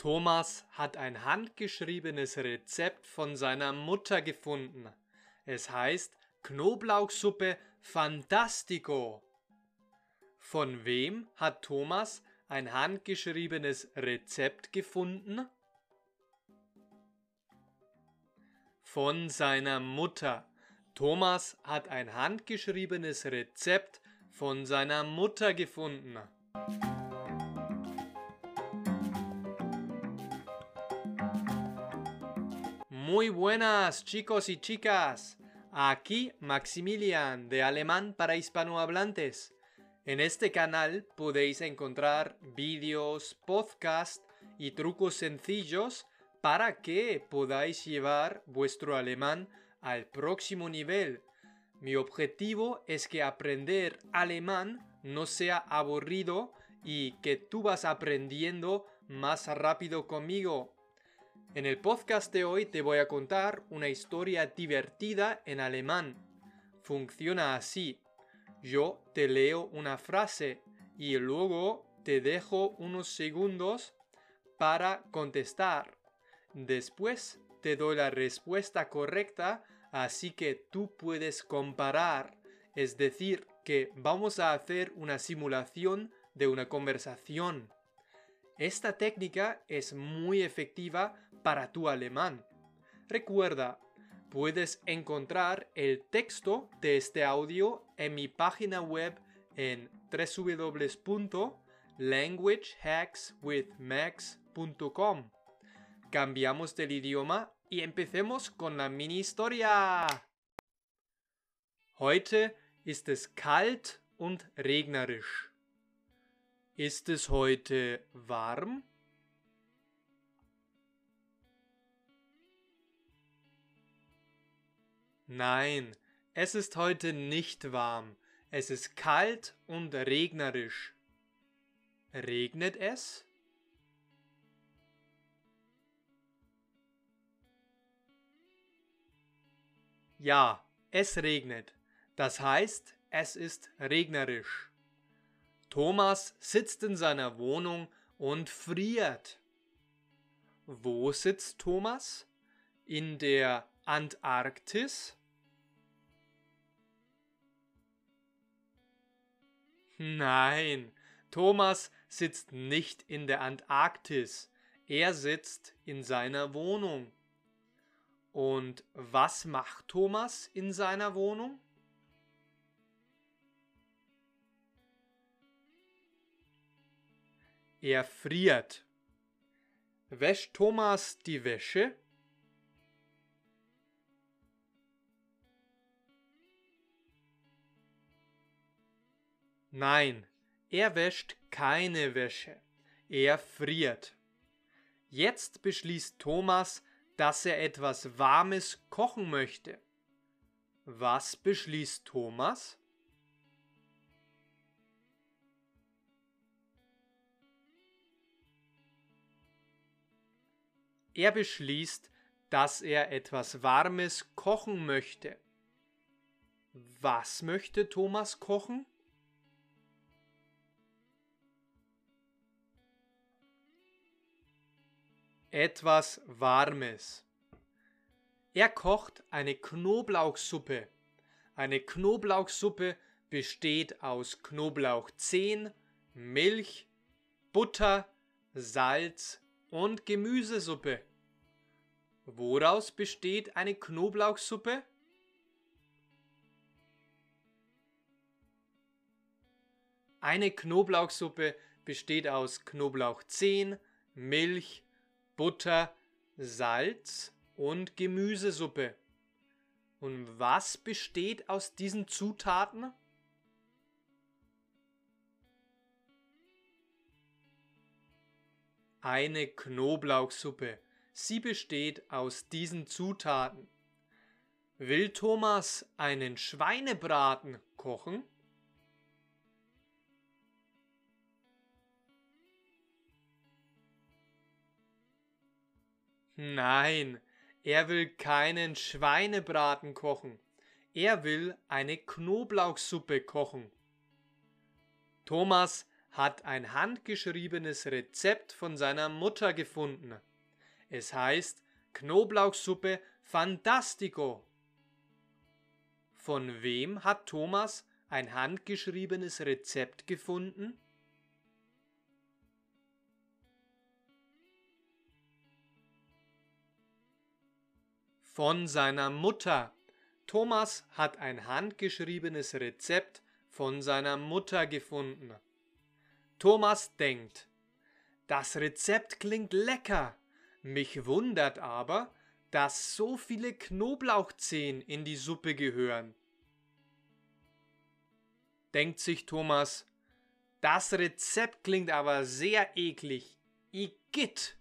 Thomas hat ein handgeschriebenes Rezept von seiner Mutter gefunden. Es heißt Knoblauchsuppe Fantastico. Von wem hat Thomas ein handgeschriebenes Rezept gefunden? Von seiner Mutter. Thomas hat ein handgeschriebenes Rezept von seiner Mutter gefunden. Muy buenas chicos y chicas. Aquí Maximilian de Alemán para hispanohablantes. En este canal podéis encontrar vídeos, podcasts y trucos sencillos para que podáis llevar vuestro alemán al próximo nivel. Mi objetivo es que aprender alemán no sea aburrido y que tú vas aprendiendo más rápido conmigo. En el podcast de hoy te voy a contar una historia divertida en alemán. Funciona así. Yo te leo una frase y luego te dejo unos segundos para contestar. Después te doy la respuesta correcta, así que tú puedes comparar. Es decir, que vamos a hacer una simulación de una conversación. Esta técnica es muy efectiva para tu alemán. Recuerda, puedes encontrar el texto de este audio en mi página web en www.languagehackswithmax.com. Cambiamos del idioma y empecemos con la mini historia. Heute ist es kalt und regnerisch. Ist es heute warm? Nein, es ist heute nicht warm. Es ist kalt und regnerisch. Regnet es? Ja, es regnet. Das heißt, es ist regnerisch. Thomas sitzt in seiner Wohnung und friert. Wo sitzt Thomas? In der Antarktis? Nein, Thomas sitzt nicht in der Antarktis. Er sitzt in seiner Wohnung. Und was macht Thomas in seiner Wohnung? Er friert. Wäscht Thomas die Wäsche? Nein, er wäscht keine Wäsche. Er friert. Jetzt beschließt Thomas, dass er etwas Warmes kochen möchte. Was beschließt Thomas? Er beschließt, dass er etwas Warmes kochen möchte. Was möchte Thomas kochen? Etwas Warmes. Er kocht eine Knoblauchsuppe. Eine Knoblauchsuppe besteht aus Knoblauchzehen, Milch, Butter, Salz und Gemüsesuppe. Woraus besteht eine Knoblauchsuppe? Eine Knoblauchsuppe besteht aus Knoblauchzehen, Milch, Butter, Salz und Gemüsesuppe. Und was besteht aus diesen Zutaten? Eine Knoblauchsuppe. Sie besteht aus diesen Zutaten. Will Thomas einen Schweinebraten kochen? Nein, er will keinen Schweinebraten kochen. Er will eine Knoblauchsuppe kochen. Thomas hat ein handgeschriebenes Rezept von seiner Mutter gefunden. Es heißt Knoblauchsuppe Fantastico. Von wem hat Thomas ein handgeschriebenes Rezept gefunden? Von seiner Mutter. Thomas hat ein handgeschriebenes Rezept von seiner Mutter gefunden. Thomas denkt, das Rezept klingt lecker, mich wundert aber, dass so viele Knoblauchzehen in die Suppe gehören. Denkt sich Thomas, das Rezept klingt aber sehr eklig. Igitt!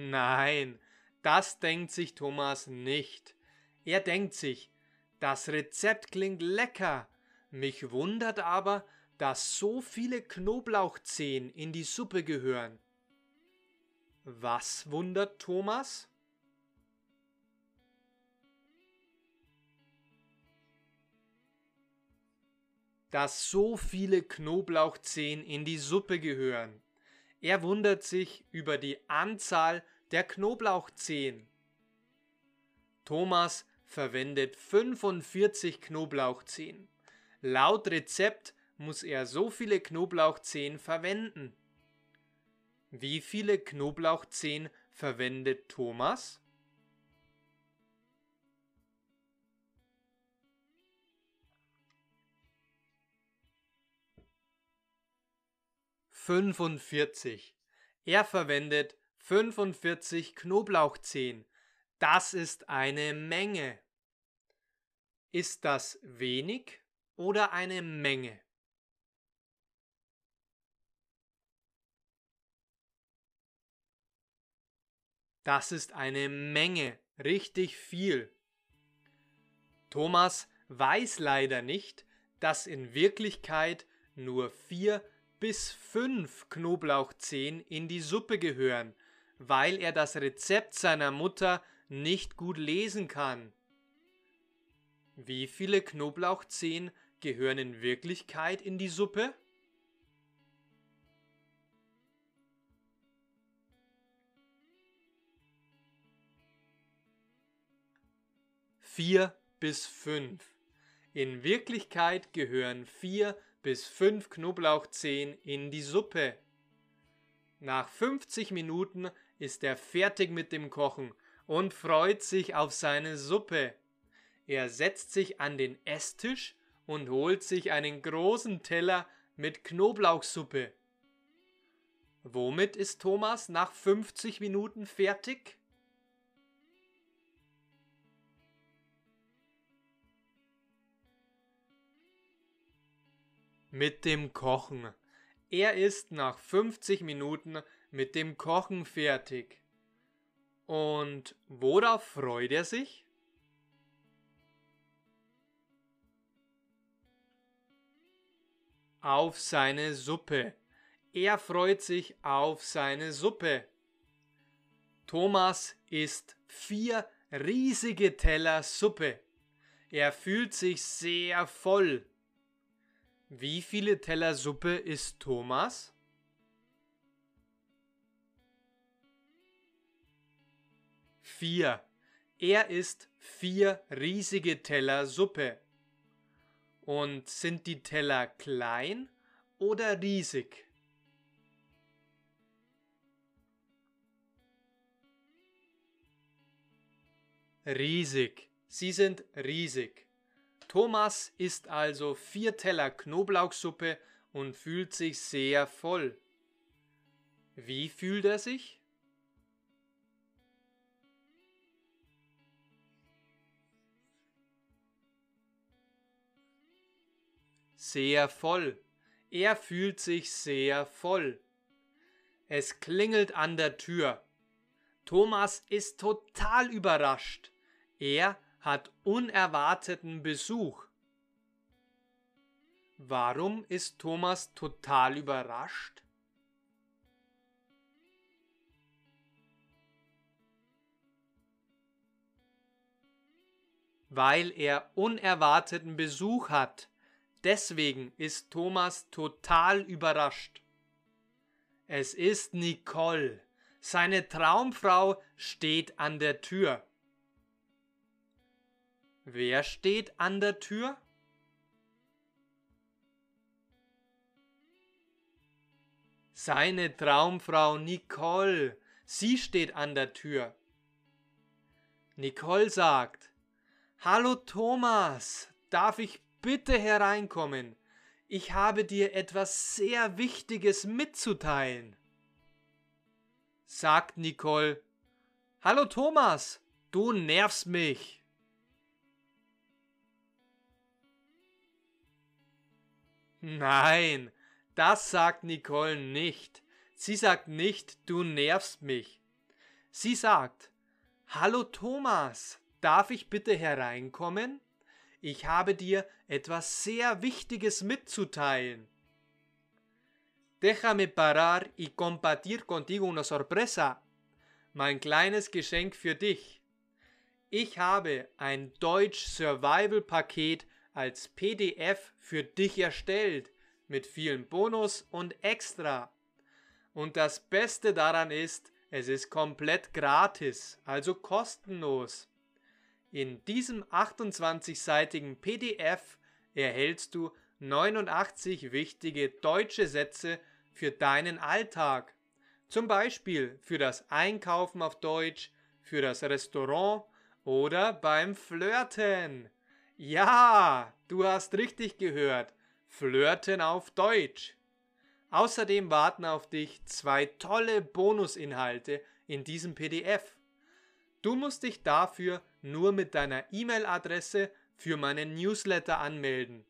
Nein, das denkt sich Thomas nicht. Er denkt sich, das Rezept klingt lecker, mich wundert aber, dass so viele Knoblauchzehen in die Suppe gehören. Was wundert Thomas? Dass so viele Knoblauchzehen in die Suppe gehören. Er wundert sich über die Anzahl der Knoblauchzehen. Thomas verwendet 45 Knoblauchzehen. Laut Rezept muss er so viele Knoblauchzehen verwenden. Wie viele Knoblauchzehen verwendet Thomas? Fünfundvierzig. Er verwendet 45 Knoblauchzehen. Das ist eine Menge. Ist das wenig oder eine Menge? Das ist eine Menge, richtig viel. Thomas weiß leider nicht, dass in Wirklichkeit nur vier bis fünf Knoblauchzehen in die Suppe gehören, weil er das Rezept seiner Mutter nicht gut lesen kann. Wie viele Knoblauchzehen gehören in Wirklichkeit in die Suppe? Vier bis fünf. In Wirklichkeit gehören vier bis fünf Knoblauchzehen in die Suppe. Nach 50 Minuten ist er fertig mit dem Kochen und freut sich auf seine Suppe. Er setzt sich an den Esstisch und holt sich einen großen Teller mit Knoblauchsuppe. Womit ist Thomas nach 50 Minuten fertig? Mit dem Kochen. Er ist nach 50 Minuten mit dem Kochen fertig. Und worauf freut er sich? Auf seine Suppe. Er freut sich auf seine Suppe. Thomas isst vier riesige Teller Suppe. Er fühlt sich sehr voll. Wie viele Teller Suppe isst Thomas? Vier. Er isst vier riesige Teller Suppe. Und sind die Teller klein oder riesig? Riesig. Sie sind riesig. Thomas isst also vier Teller Knoblauchsuppe und fühlt sich sehr voll. Wie fühlt er sich? Sehr voll. Er fühlt sich sehr voll. Es klingelt an der Tür. Thomas ist total überrascht. Er hat unerwarteten Besuch. Warum ist Thomas total überrascht? weil er unerwarteten Besuch hat. Deswegen ist Thomas total überrascht. Es ist Nicole. Seine Traumfrau steht an der Tür. Wer steht an der Tür? Seine Traumfrau Nicole. Sie steht an der Tür. Nicole sagt, Hallo Thomas, darf ich bitte hereinkommen? Ich habe dir etwas sehr Wichtiges mitzuteilen. Sagt Nicole, Hallo Thomas, du nervst mich. Nein, das sagt Nicole nicht. Sie sagt nicht, du nervst mich. Sie sagt, Hallo Thomas, darf ich bitte hereinkommen? Ich habe dir etwas sehr Wichtiges mitzuteilen. Déjame parar y compartir contigo una sorpresa. Mein kleines Geschenk für dich. Ich habe ein Deutsch Survival Paket als PDF für dich erstellt mit vielen Bonus und Extra. Und das Beste daran ist, es ist komplett gratis, also kostenlos. In diesem 28-seitigen PDF erhältst du 89 wichtige deutsche Sätze für deinen Alltag. Zum Beispiel für das Einkaufen auf Deutsch, für das Restaurant oder beim Flirten. Ja, du hast richtig gehört. Flirten auf Deutsch. Außerdem warten auf dich zwei tolle Bonusinhalte in diesem PDF. Du musst dich dafür nur mit deiner E-Mail-Adresse für meinen Newsletter anmelden.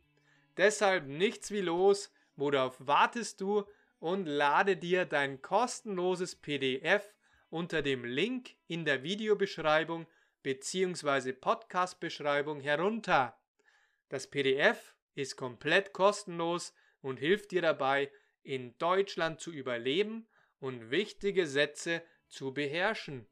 Deshalb nichts wie los, worauf wartest du und lade dir dein kostenloses PDF unter dem Link in der Videobeschreibung bzw. Podcast-Beschreibung herunter. Das PDF ist komplett kostenlos und hilft dir dabei, in Deutschland zu überleben und wichtige Sätze zu beherrschen.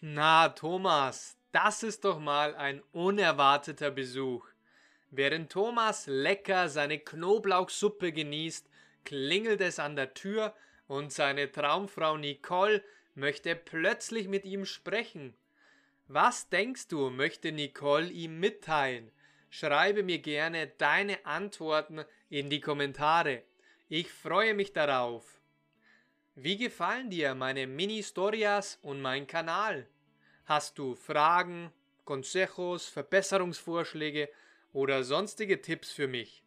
Na, Thomas, das ist doch mal ein unerwarteter Besuch. Während Thomas lecker seine Knoblauchsuppe genießt, klingelt es an der Tür und seine Traumfrau Nicole möchte plötzlich mit ihm sprechen. Was denkst du, möchte Nicole ihm mitteilen? Schreibe mir gerne deine Antworten in die Kommentare. Ich freue mich darauf. Wie gefallen dir meine Mini-Storias und mein Kanal? Hast du Fragen, Consejos, Verbesserungsvorschläge oder sonstige Tipps für mich?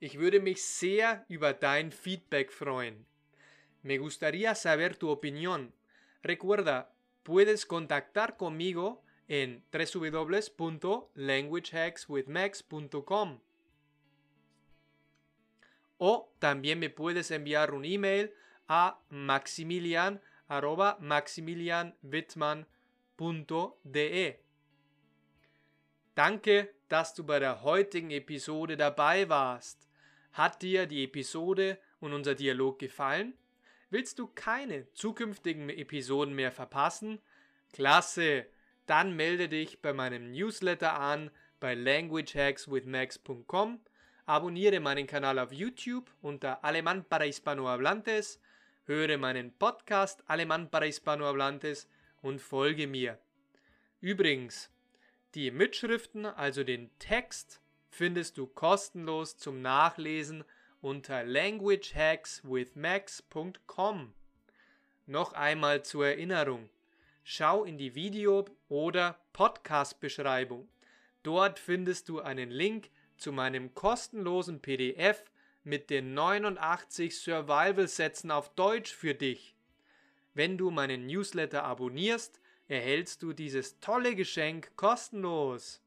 Ich würde mich sehr über dein Feedback freuen. Me gustaría saber tu opinión. Recuerda, puedes contactar conmigo en www.languagehackswithmax.com o también me puedes enviar un email a maximilian.maximilianwittmann.de. Danke, dass du bei der heutigen Episode dabei warst. Hat dir die Episode und unser Dialog gefallen? Willst du keine zukünftigen Episoden mehr verpassen? Klasse! Dann melde dich bei meinem Newsletter an bei languagehackswithmax.com, abonniere meinen Kanal auf YouTube unter Alemán para Hispanohablantes, höre meinen Podcast Alemán para Hispanohablantes und folge mir. Übrigens, die Mitschriften, also den Text, findest du kostenlos zum Nachlesen unter languagehackswithmax.com. Noch einmal zur Erinnerung. Schau in die Video- oder Podcast-Beschreibung. Dort findest du einen Link zu meinem kostenlosen PDF mit den 89 Survival-Sätzen auf Deutsch für dich. Wenn du meinen Newsletter abonnierst, erhältst du dieses tolle Geschenk kostenlos.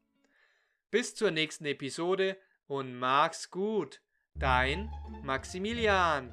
Bis zur nächsten Episode und mag's gut. Dein Maximilian.